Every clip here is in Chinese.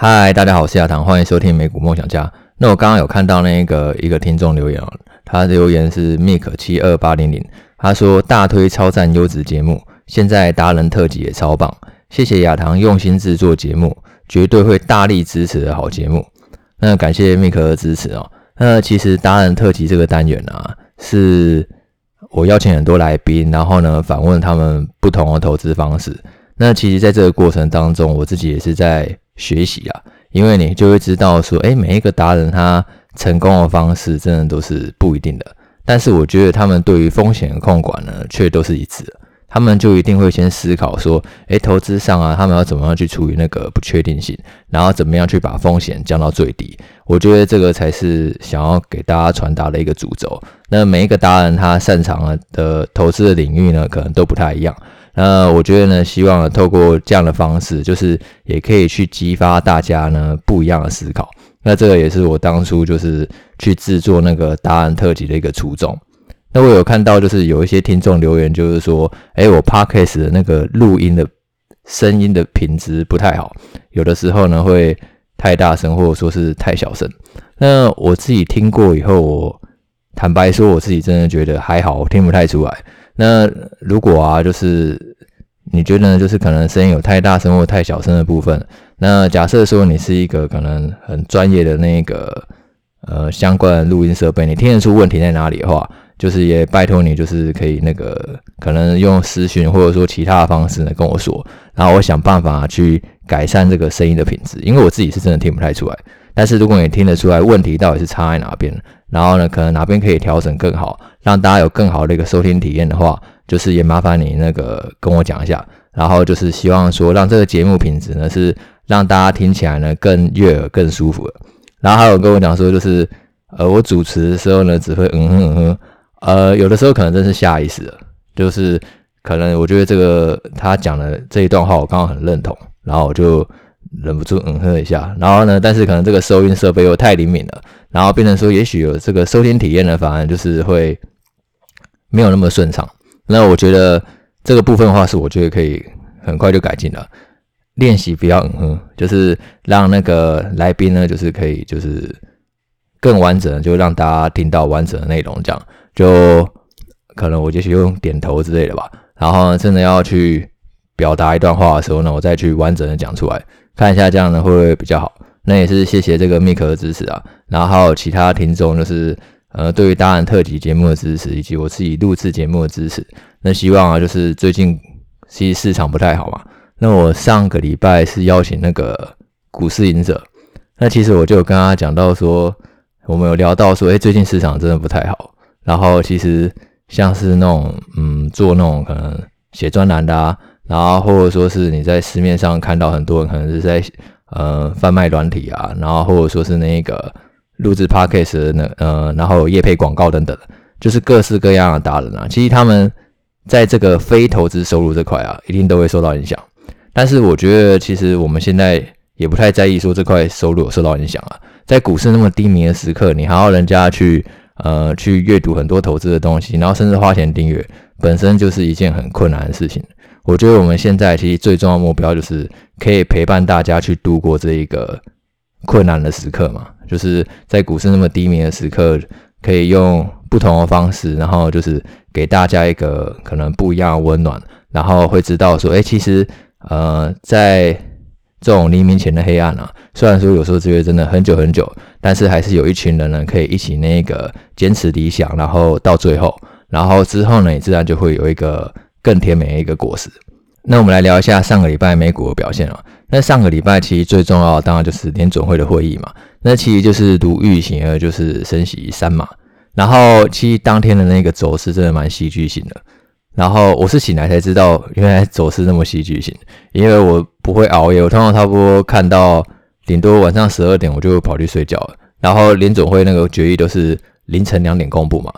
嗨，大家好，我是亚堂，欢迎收听美股梦想家。那我刚刚有看到那个一个听众留言哦，他的留言是 Mick 七二八零零，他说大推超赞优质节目，现在达人特辑也超棒，谢谢亚堂用心制作节目，绝对会大力支持的好节目。那感谢 Mick 的支持哦。那其实达人特辑这个单元啊，是我邀请很多来宾，然后呢访问他们不同的投资方式。那其实在这个过程当中，我自己也是在。学习啊，因为你就会知道说，诶，每一个达人他成功的方式真的都是不一定的。但是我觉得他们对于风险的控管呢，却都是一致的。他们就一定会先思考说，诶，投资上啊，他们要怎么样去处理那个不确定性，然后怎么样去把风险降到最低。我觉得这个才是想要给大家传达的一个主轴。那每一个达人他擅长的投资的领域呢，可能都不太一样。那我觉得呢，希望透过这样的方式，就是也可以去激发大家呢不一样的思考。那这个也是我当初就是去制作那个答案特辑的一个初衷。那我有看到就是有一些听众留言，就是说，诶，我 Podcast 的那个录音的声音的品质不太好，有的时候呢会太大声，或者说是太小声。那我自己听过以后，我坦白说，我自己真的觉得还好，我听不太出来。那如果啊，就是你觉得呢，就是可能声音有太大声或太小声的部分，那假设说你是一个可能很专业的那个呃相关的录音设备，你听得出问题在哪里的话，就是也拜托你，就是可以那个可能用私讯或者说其他的方式呢跟我说，然后我想办法去改善这个声音的品质，因为我自己是真的听不太出来。但是如果你听得出来问题到底是差在哪边，然后呢，可能哪边可以调整更好，让大家有更好的一个收听体验的话，就是也麻烦你那个跟我讲一下。然后就是希望说，让这个节目品质呢是让大家听起来呢更悦耳、更舒服。然后还有跟我讲说，就是呃，我主持的时候呢只会嗯哼嗯哼，呃，有的时候可能真是下意识的，就是可能我觉得这个他讲的这一段话我刚好很认同，然后我就。忍不住嗯哼一下，然后呢，但是可能这个收音设备又太灵敏了，然后变成说，也许有这个收听体验呢，反而就是会没有那么顺畅。那我觉得这个部分的话，是我觉得可以很快就改进了。练习不要嗯哼，就是让那个来宾呢，就是可以就是更完整，就让大家听到完整的内容，这样就可能我就是用点头之类的吧。然后真的要去表达一段话的时候呢，我再去完整的讲出来。看一下这样呢会不会比较好？那也是谢谢这个 Mick 的支持啊，然后还有其他听众就是呃对于达人特辑节目的支持，以及我自己录制节目的支持。那希望啊就是最近其实市场不太好嘛，那我上个礼拜是邀请那个股市隐者，那其实我就跟他讲到说，我们有聊到说，诶最近市场真的不太好，然后其实像是那种嗯做那种可能写专栏的啊。然后或者说是你在市面上看到很多人可能是在呃贩卖软体啊，然后或者说是那个录制 podcast 那呃，然后业配广告等等，就是各式各样的达人啊。其实他们在这个非投资收入这块啊，一定都会受到影响。但是我觉得其实我们现在也不太在意说这块收入有受到影响啊。在股市那么低迷的时刻，你还要人家去呃去阅读很多投资的东西，然后甚至花钱订阅，本身就是一件很困难的事情。我觉得我们现在其实最重要的目标就是可以陪伴大家去度过这一个困难的时刻嘛，就是在股市那么低迷的时刻，可以用不同的方式，然后就是给大家一个可能不一样的温暖，然后会知道说，哎，其实呃，在这种黎明前的黑暗啊，虽然说有时候觉得真的很久很久，但是还是有一群人呢可以一起那个坚持理想，然后到最后，然后之后呢，你自然就会有一个。更甜美的一个果实。那我们来聊一下上个礼拜美股的表现啊。那上个礼拜其实最重要当然就是联准会的会议嘛。那其实就是如预期的，就是升息三码。然后其实当天的那个走势真的蛮戏剧性的。然后我是醒来才知道，原来走势那么戏剧性。因为我不会熬夜，我通常差不多看到顶多晚上十二点，我就跑去睡觉了。然后联准会那个决议都是凌晨两点公布嘛。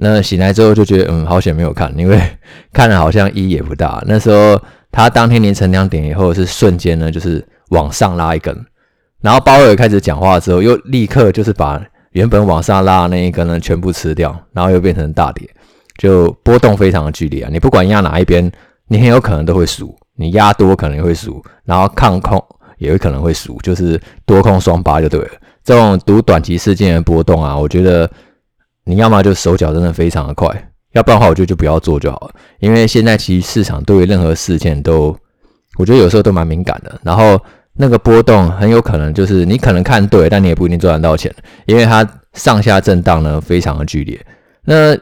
那醒来之后就觉得，嗯，好险没有看，因为 看了好像意义也不大。那时候他当天凌晨两点以后是瞬间呢，就是往上拉一根，然后鲍尔开始讲话之后，又立刻就是把原本往上拉的那一根呢全部吃掉，然后又变成大跌，就波动非常的剧烈啊！你不管压哪一边，你很有可能都会输，你压多可能会输，然后看空也有可能会输，就是多空双八就对了。这种赌短期事件的波动啊，我觉得你要么就手脚真的非常的快，要不然的话，我觉得就不要做就好了。因为现在其实市场对于任何事件都，我觉得有时候都蛮敏感的。然后那个波动很有可能就是你可能看对，但你也不一定赚得到钱，因为它上下震荡呢非常的剧烈。那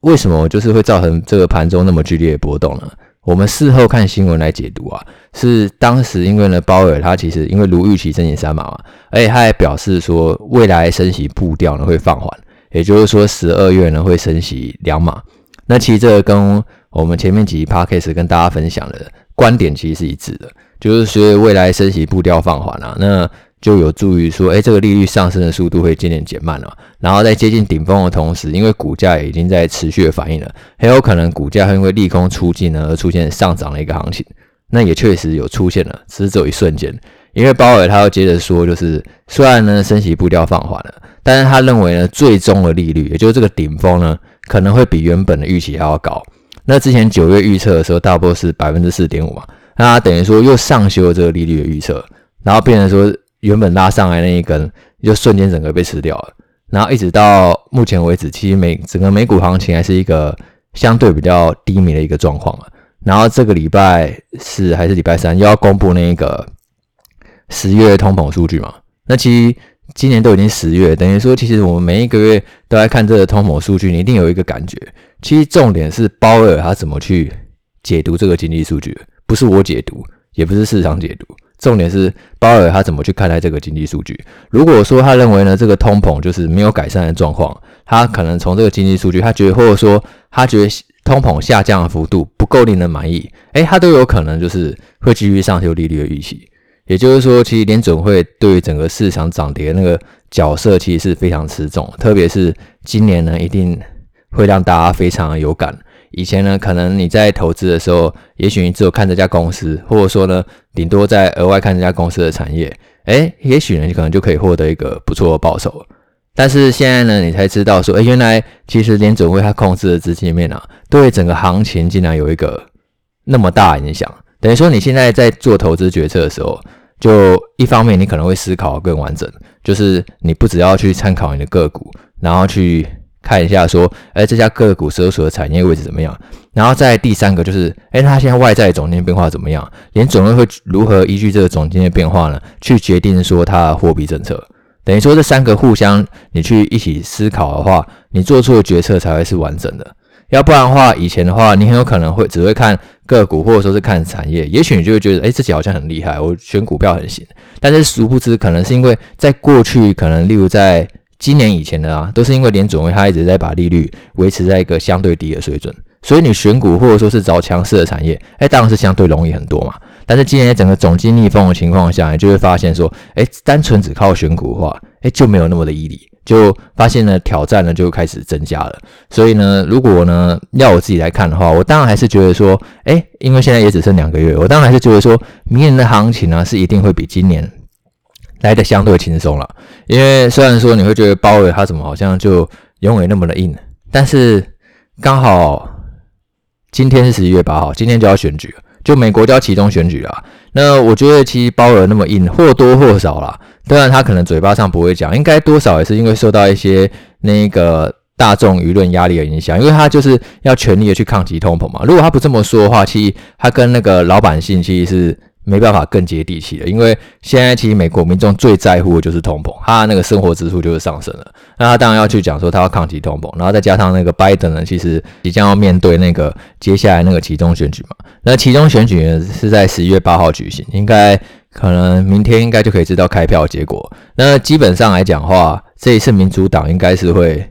为什么就是会造成这个盘中那么剧烈的波动呢？我们事后看新闻来解读啊，是当时因为呢，鲍尔他其实因为如预期升息三码嘛，而且他还表示说未来升息步调呢会放缓，也就是说十二月呢会升息两码。那其实这个跟我们前面几集 podcast 跟大家分享的观点其实是一致的，就是说未来升息步调放缓啊，那。就有助于说，哎，这个利率上升的速度会渐渐减慢了。然后在接近顶峰的同时，因为股价已经在持续的反应了，很有可能股价会因为利空出尽呢而出现上涨的一个行情。那也确实有出现了，只是只有一瞬间。因为鲍尔他要接着说，就是虽然呢升息步调放缓了，但是他认为呢最终的利率，也就是这个顶峰呢可能会比原本的预期还要高。那之前九月预测的时候，大波是百分之四点五嘛，那他等于说又上修了这个利率的预测，然后变成说。原本拉上来那一根，就瞬间整个被吃掉了。然后一直到目前为止，其实美整个美股行情还是一个相对比较低迷的一个状况啊。然后这个礼拜四还是礼拜三又要公布那个十月通膨数据嘛？那其实今年都已经十月，等于说其实我们每一个月都在看这个通膨数据，你一定有一个感觉。其实重点是鲍尔他怎么去解读这个经济数据，不是我解读，也不是市场解读。重点是鲍尔他怎么去看待这个经济数据？如果说他认为呢，这个通膨就是没有改善的状况，他可能从这个经济数据，他觉得或者说他觉得通膨下降的幅度不够令人满意，诶，他都有可能就是会继续上修利率的预期。也就是说，其实联准会对于整个市场涨跌那个角色其实是非常持重，特别是今年呢，一定会让大家非常有感。以前呢，可能你在投资的时候，也许你只有看这家公司，或者说呢，顶多在额外看这家公司的产业，诶，也许呢，你可能就可以获得一个不错的报酬。但是现在呢，你才知道说，诶，原来其实联准会它控制的资金面啊，对整个行情竟然有一个那么大影响。等于说，你现在在做投资决策的时候，就一方面你可能会思考更完整，就是你不只要去参考你的个股，然后去。看一下，说，哎，这家个股所属的产业位置怎么样？然后再第三个就是，哎，它现在外在总经变化怎么样？连总会会如何依据这个总经的变化呢，去决定说它的货币政策？等于说这三个互相你去一起思考的话，你做出的决策才会是完整的。要不然的话，以前的话，你很有可能会只会看个股，或者说是看产业，也许你就会觉得，哎，自己好像很厉害，我选股票很行。但是殊不知，可能是因为在过去，可能例如在今年以前的啊，都是因为连准会它一直在把利率维持在一个相对低的水准，所以你选股或者说是找强势的产业，哎，当然是相对容易很多嘛。但是今年整个总经逆风的情况下，你就会发现说，哎，单纯只靠选股的话，哎，就没有那么的毅力，就发现呢挑战呢就开始增加了。所以呢，如果呢要我自己来看的话，我当然还是觉得说，哎，因为现在也只剩两个月，我当然还是觉得说，明年的行情呢是一定会比今年。来的相对轻松了，因为虽然说你会觉得鲍尔他怎么好像就永远那么的硬，但是刚好今天是十一月八号，今天就要选举了，就美国就要期中选举啊。那我觉得其实包尔那么硬，或多或少啦，当然他可能嘴巴上不会讲，应该多少也是因为受到一些那个大众舆论压力的影响，因为他就是要全力的去抗击通膨嘛。如果他不这么说的话，其实他跟那个老百姓其实是。没办法更接地气了，因为现在其实美国民众最在乎的就是通膨，他那个生活支出就是上升了。那他当然要去讲说他要抗击通膨，然后再加上那个拜登呢，其实即将要面对那个接下来那个其中选举嘛。那其中选举呢是在十一月八号举行，应该可能明天应该就可以知道开票结果。那基本上来讲话，这一次民主党应该是会。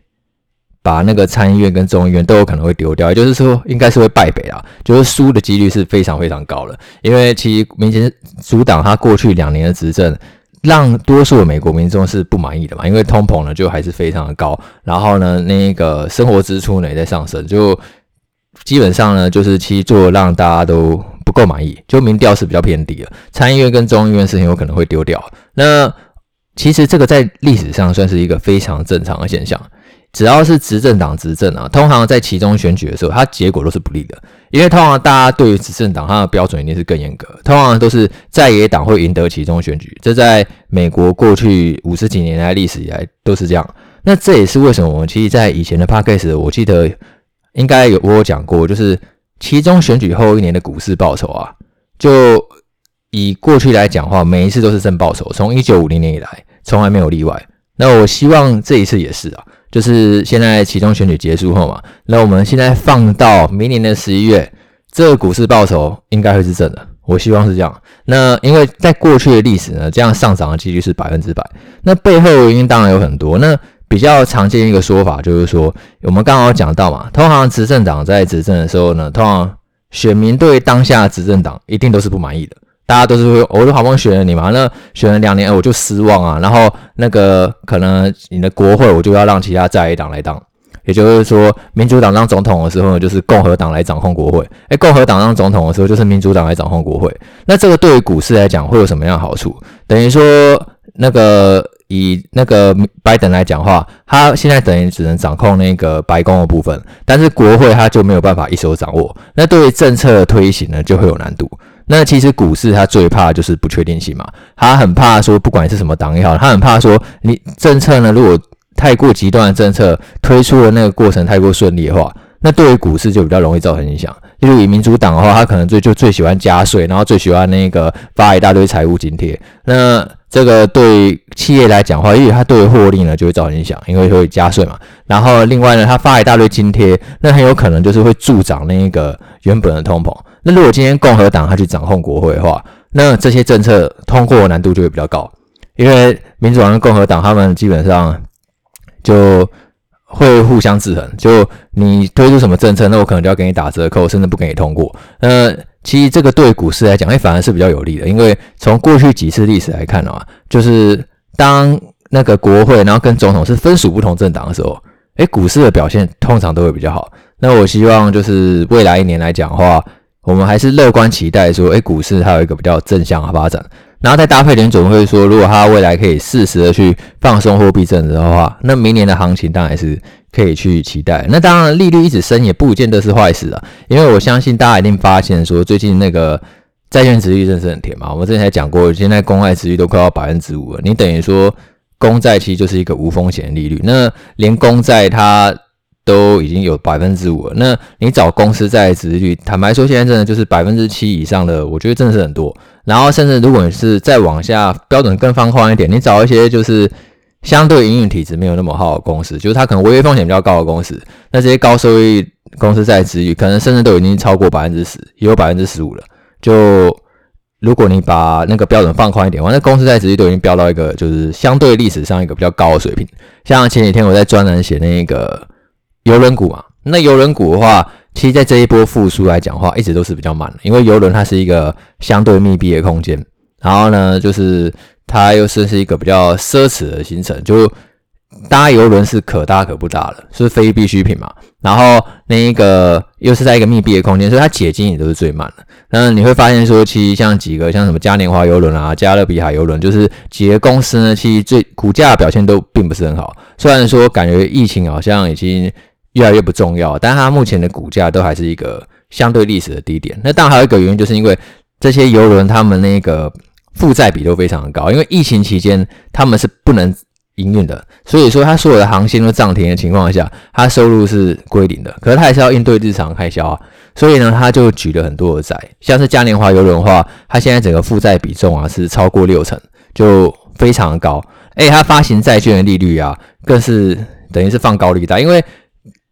把那个参议院跟众议院都有可能会丢掉，也就是说，应该是会败北啊，就是输的几率是非常非常高的。因为其实民主党他过去两年的执政，让多数的美国民众是不满意的嘛，因为通膨呢就还是非常的高，然后呢那个生活支出呢也在上升，就基本上呢就是其实做让大家都不够满意，就民调是比较偏低的。参议院跟众议院是很有可能会丢掉。那其实这个在历史上算是一个非常正常的现象。只要是执政党执政啊，通常在其中选举的时候，它结果都是不利的，因为通常大家对于执政党它的标准一定是更严格，通常都是在野党会赢得其中选举，这在美国过去五十几年来历史以来都是这样。那这也是为什么我们其实，在以前的 podcast 我记得应该有我有讲过，就是其中选举后一年的股市报酬啊，就以过去来讲话，每一次都是正报酬，从一九五零年以来从来没有例外。那我希望这一次也是啊。就是现在期中选举结束后嘛，那我们现在放到明年的十一月，这个股市报酬应该会是正的，我希望是这样。那因为在过去的历史呢，这样上涨的几率是百分之百。那背后原因当然有很多。那比较常见一个说法就是说，我们刚刚讲到嘛，通常执政党在执政的时候呢，通常选民对当下执政党一定都是不满意的。大家都是会，我都好不容易选了你嘛，那选了两年，我就失望啊。然后那个可能你的国会，我就要让其他在野党来当，也就是说，民主党当总统的时候，就是共和党来掌控国会；诶，共和党当总统的时候，就是民主党来掌控国会。那这个对于股市来讲会有什么样的好处？等于说，那个以那个拜登来讲话，他现在等于只能掌控那个白宫的部分，但是国会他就没有办法一手掌握。那对于政策的推行呢，就会有难度。那其实股市它最怕的就是不确定性嘛，它很怕说，不管是什么党也好，他很怕说你政策呢，如果太过极端的政策推出的那个过程太过顺利的话，那对于股市就比较容易造成影响。例如以民主党的话，他可能最就最喜欢加税，然后最喜欢那个发一大堆财务津贴。那这个对企业来讲的话，因为它对于获利呢就会造成影响，因为会加税嘛。然后另外呢，他发一大堆津贴，那很有可能就是会助长那个原本的通膨。那如果今天共和党他去掌控国会的话，那这些政策通过的难度就会比较高，因为民主党跟共和党他们基本上就会互相制衡。就你推出什么政策，那我可能就要给你打折扣，甚至不给你通过。那其实这个对股市来讲，哎，反而是比较有利的，因为从过去几次历史来看啊，就是当那个国会然后跟总统是分属不同政党的时候，哎，股市的表现通常都会比较好。那我希望就是未来一年来讲的话。我们还是乐观期待说，诶，股市它有一个比较正向的发展，然后再搭配联总会说，如果它未来可以适时的去放松货币政策的话，那明年的行情当然是可以去期待。那当然，利率一直升也不见得是坏事啊，因为我相信大家一定发现说，最近那个债券殖利率真是很甜嘛。我们之前讲过，现在公债殖利率都快要百分之五了，你等于说公债其实就是一个无风险利率，那连公债它。都已经有百分之五了，那你找公司在职率，坦白说，现在真的就是百分之七以上的，我觉得真的是很多。然后甚至如果你是再往下标准更放宽一点，你找一些就是相对营运体质没有那么好的公司，就是它可能违约风险比较高的公司，那这些高收益公司在职率可能甚至都已经超过百分之十，也有百分之十五了。就如果你把那个标准放宽一点，完，那公司在职率都已经飙到一个就是相对历史上一个比较高的水平。像前几天我在专栏写那个。邮轮股嘛，那邮轮股的话，其实在这一波复苏来讲的话，一直都是比较慢的，因为邮轮它是一个相对密闭的空间，然后呢，就是它又是是一个比较奢侈的行程，就搭邮轮是可搭可不搭的，是非必需品嘛。然后那一个又是在一个密闭的空间，所以它解禁也都是最慢的。那你会发现说，其实像几个像什么嘉年华邮轮啊、加勒比海邮轮，就是几个公司呢，其实最股价表现都并不是很好。虽然说感觉疫情好像已经越来越不重要，但它目前的股价都还是一个相对历史的低点。那当然还有一个原因，就是因为这些邮轮他们那个负债比都非常高，因为疫情期间他们是不能营运的，所以说它所有的航线都涨停的情况下，它收入是归零的。可是它还是要应对日常开销啊，所以呢，它就举了很多的债，像是嘉年华邮轮的话，它现在整个负债比重啊是超过六成，就非常的高。诶，它发行债券的利率啊，更是等于是放高利贷，因为。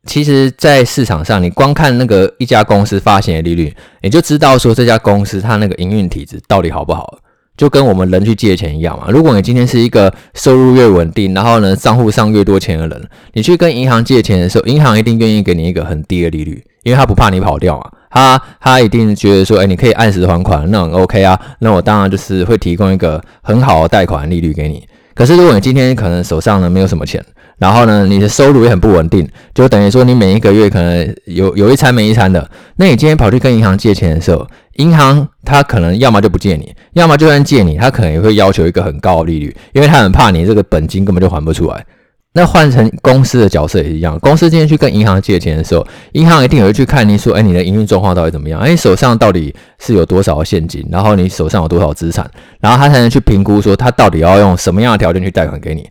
其实，在市场上，你光看那个一家公司发行的利率，你就知道说这家公司它那个营运体质到底好不好。就跟我们人去借钱一样嘛。如果你今天是一个收入越稳定，然后呢账户上越多钱的人，你去跟银行借钱的时候，银行一定愿意给你一个很低的利率，因为他不怕你跑掉嘛。他他一定觉得说，哎，你可以按时还款，那很 OK 啊。那我当然就是会提供一个很好的贷款利率给你。可是如果你今天可能手上呢没有什么钱，然后呢，你的收入也很不稳定，就等于说你每一个月可能有有一餐没一餐的。那你今天跑去跟银行借钱的时候，银行他可能要么就不借你，要么就算借你，他可能也会要求一个很高的利率，因为他很怕你这个本金根本就还不出来。那换成公司的角色也是一样，公司今天去跟银行借钱的时候，银行一定也会去看你说，哎，你的营运状况到底怎么样？哎，手上到底是有多少现金？然后你手上有多少资产？然后他才能去评估说，他到底要用什么样的条件去贷款给你。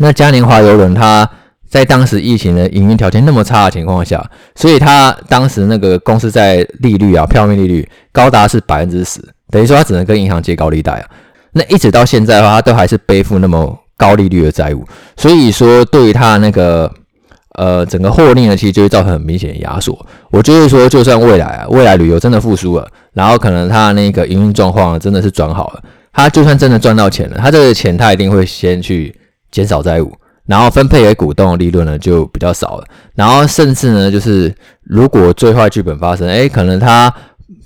那嘉年华邮轮，它在当时疫情的营运条件那么差的情况下，所以它当时那个公司在利率啊，票面利率高达是百分之十，等于说他只能跟银行借高利贷啊。那一直到现在的话，他都还是背负那么。高利率的债务，所以说对于他那个呃整个获利呢，其实就会造成很明显的压缩。我就是说，就算未来啊，未来旅游真的复苏了，然后可能他那个营运状况真的是转好了，他就算真的赚到钱了，他这个钱他一定会先去减少债务，然后分配给股东的利润呢就比较少了，然后甚至呢就是如果最坏剧本发生，诶，可能他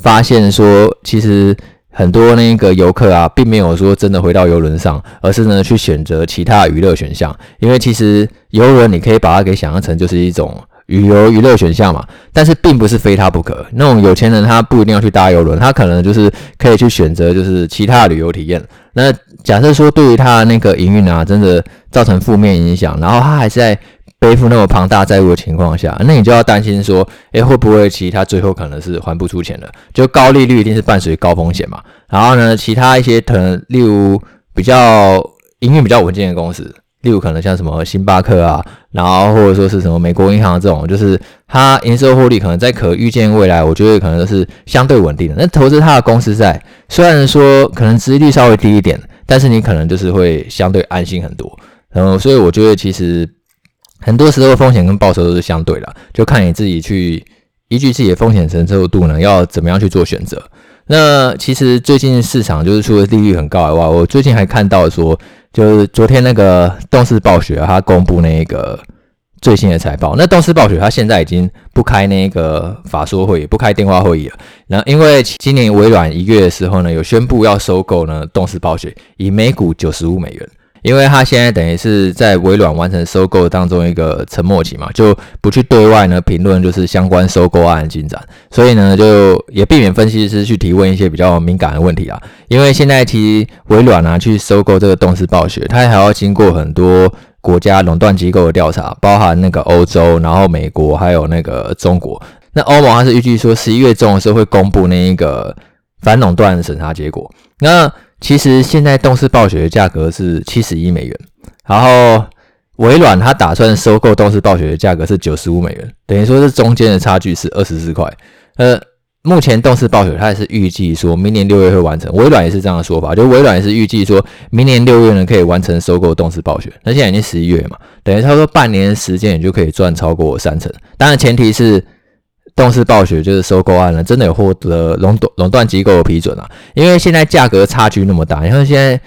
发现说其实。很多那个游客啊，并没有说真的回到游轮上，而是呢去选择其他娱乐选项。因为其实游轮你可以把它给想象成就是一种旅游娱乐选项嘛，但是并不是非它不可。那种有钱人他不一定要去搭游轮，他可能就是可以去选择就是其他的旅游体验。那假设说对于他那个营运啊，真的造成负面影响，然后他还是在。背负那么庞大债务的情况下，那你就要担心说，诶，会不会其他最后可能是还不出钱了？就高利率一定是伴随高风险嘛。然后呢，其他一些可能，例如比较营运比较稳健的公司，例如可能像什么星巴克啊，然后或者说是什么美国银行这种，就是它营收获利可能在可预见未来，我觉得可能都是相对稳定的。那投资它的公司在，虽然说可能殖利率稍微低一点，但是你可能就是会相对安心很多。然后，所以我觉得其实。很多时候风险跟报酬都是相对的，就看你自己去依据自己的风险承受度呢，要怎么样去做选择。那其实最近市场就是除了利率很高以外，我最近还看到说，就是昨天那个动视暴雪啊，它公布那个最新的财报。那动视暴雪它现在已经不开那个法说会，不开电话会议了。然后因为今年微软一个月的时候呢，有宣布要收购呢动视暴雪，以每股九十五美元。因为他现在等于是在微软完成收购当中一个沉默期嘛，就不去对外呢评论就是相关收购案的进展，所以呢就也避免分析师去提问一些比较敏感的问题啊。因为现在提微软啊去收购这个动视暴雪，它还要经过很多国家垄断机构的调查，包含那个欧洲，然后美国还有那个中国。那欧盟它是预计说十一月中的时候会公布那一个反垄断审查结果。那其实现在动视暴雪的价格是七十一美元，然后微软它打算收购动视暴雪的价格是九十五美元，等于说是中间的差距是二十四块。呃，目前动视暴雪它也是预计说明年六月会完成，微软也是这样的说法，就微软也是预计说明年六月呢可以完成收购动视暴雪。那现在已经十一月嘛，等于差不多半年时间，也就可以赚超过三成。当然前提是。动视暴雪就是收购案了，真的有获得垄断垄断机构的批准啊！因为现在价格差距那么大，你看现在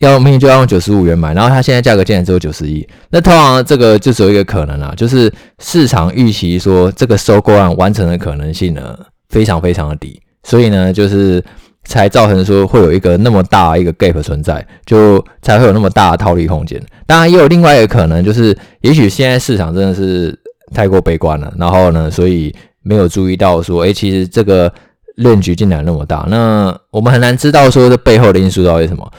要命就要用九十五元买，然后它现在价格竟然只有九十一，那通常这个就只有一个可能啊，就是市场预期说这个收购案完成的可能性呢非常非常的低，所以呢就是才造成说会有一个那么大一个 gap 存在，就才会有那么大的套利空间。当然也有另外一个可能，就是也许现在市场真的是太过悲观了，然后呢，所以。没有注意到说，诶，其实这个论据竟然那么大，那我们很难知道说这背后的因素到底是什么。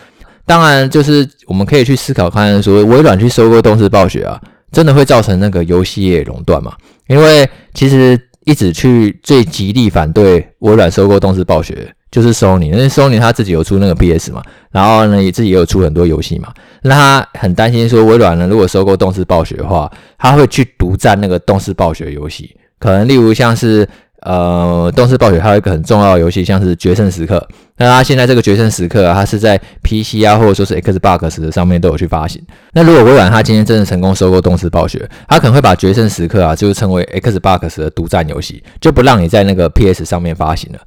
当然，就是我们可以去思考看，说微软去收购动视暴雪啊，真的会造成那个游戏业垄断吗？因为其实一直去最极力反对微软收购动视暴雪，就是 Sony，因为 Sony 他自己有出那个 PS 嘛，然后呢也自己也有出很多游戏嘛，那他很担心说微软呢如果收购动视暴雪的话，他会去独占那个动视暴雪游戏。可能例如像是呃，动视暴雪还有一个很重要的游戏，像是《决胜时刻》。那它现在这个《决胜时刻》，它是在 PC 啊，或者说是 Xbox 上面都有去发行。那如果微软它今天真的成功收购动视暴雪，它可能会把《决胜时刻》啊，就称为 Xbox 的独占游戏，就不让你在那个 PS 上面发行了。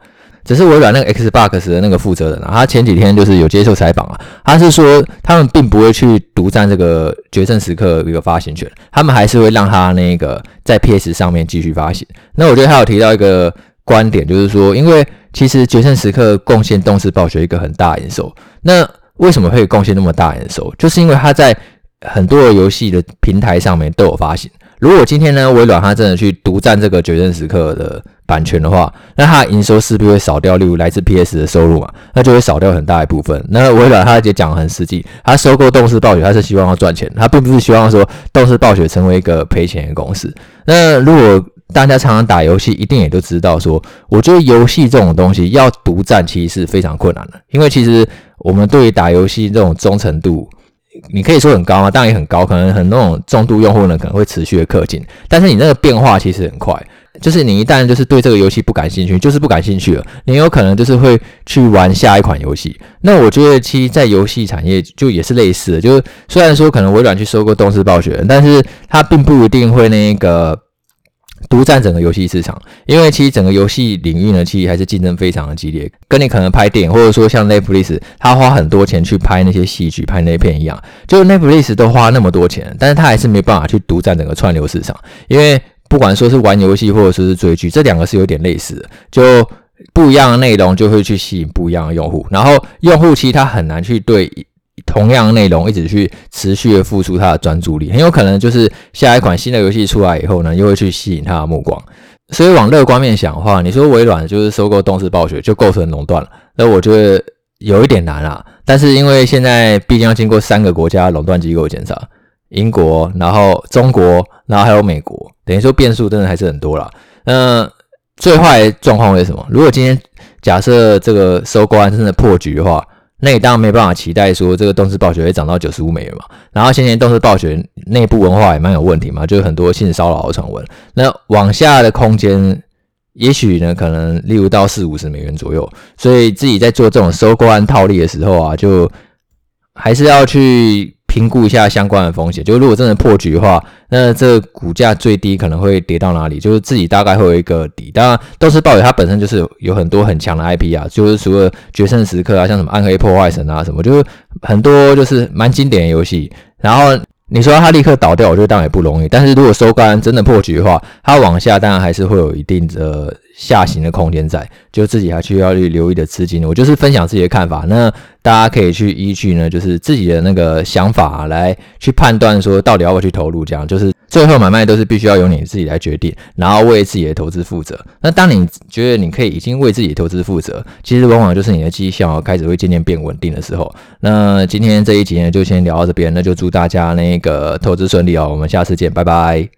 只是微软那个 Xbox 的那个负责人啊，他前几天就是有接受采访啊，他是说他们并不会去独占这个决胜时刻一个发行权，他们还是会让他那个在 PS 上面继续发行。那我觉得他有提到一个观点，就是说，因为其实决胜时刻贡献动视暴雪一个很大营收，那为什么会贡献那么大营收？就是因为他在很多的游戏的平台上面都有发行。如果今天呢，微软它真的去独占这个决胜时刻的版权的话，那它的营收势必会少掉，例如来自 PS 的收入嘛，那就会少掉很大一部分。那微软它也讲得很实际，它收购动视暴雪，它是希望要赚钱，它并不是希望说动视暴雪成为一个赔钱的公司。那如果大家常常打游戏，一定也都知道说，我觉得游戏这种东西要独占其实是非常困难的，因为其实我们对于打游戏这种忠诚度，你可以说很高啊，当然也很高，可能很多种重度用户呢可能会持续的氪金，但是你那个变化其实很快，就是你一旦就是对这个游戏不感兴趣，就是不感兴趣了，你有可能就是会去玩下一款游戏。那我觉得其实，在游戏产业就也是类似的，就是虽然说可能微软去收购动视暴雪，但是它并不一定会那个。独占整个游戏市场，因为其实整个游戏领域呢，其实还是竞争非常的激烈，跟你可能拍电影，或者说像 Netflix，他花很多钱去拍那些戏剧、拍那片一样，就 Netflix 都花那么多钱，但是他还是没办法去独占整个串流市场，因为不管说是玩游戏或者说是追剧，这两个是有点类似的，就不一样的内容就会去吸引不一样的用户，然后用户其实他很难去对。同样内容一直去持续的付出他的专注力，很有可能就是下一款新的游戏出来以后呢，又会去吸引他的目光。所以往乐观面想的话，你说微软就是收购动视暴雪就构成垄断了，那我觉得有一点难啊。但是因为现在毕竟要经过三个国家垄断机构检查，英国，然后中国，然后还有美国，等于说变数真的还是很多啦。那最坏状况为什么？如果今天假设这个收购案真的破局的话，那你当然没办法期待说这个动视暴雪会涨到九十五美元嘛。然后，先前动视暴雪内部文化也蛮有问题嘛，就是很多性骚扰的传闻。那往下的空间，也许呢，可能例如到四五十美元左右。所以自己在做这种收购案套利的时候啊，就还是要去。评估一下相关的风险，就如果真的破局的话，那这股价最低可能会跌到哪里？就是自己大概会有一个底。当然，都是暴雪它本身就是有很多很强的 IP 啊，就是除了决胜时刻啊，像什么暗黑破坏神啊什么，就是很多就是蛮经典的游戏。然后你说它立刻倒掉，我觉得当然也不容易。但是如果收杆真的破局的话，它往下当然还是会有一定的。下行的空间在，就自己还需要去留意的资金，我就是分享自己的看法。那大家可以去依据呢，就是自己的那个想法来去判断，说到底要不要去投入。这样就是最后买卖都是必须要由你自己来决定，然后为自己的投资负责。那当你觉得你可以已经为自己投资负责，其实往往就是你的绩效开始会渐渐变稳定的时候。那今天这一集呢，就先聊到这边，那就祝大家那个投资顺利哦。我们下次见，拜拜。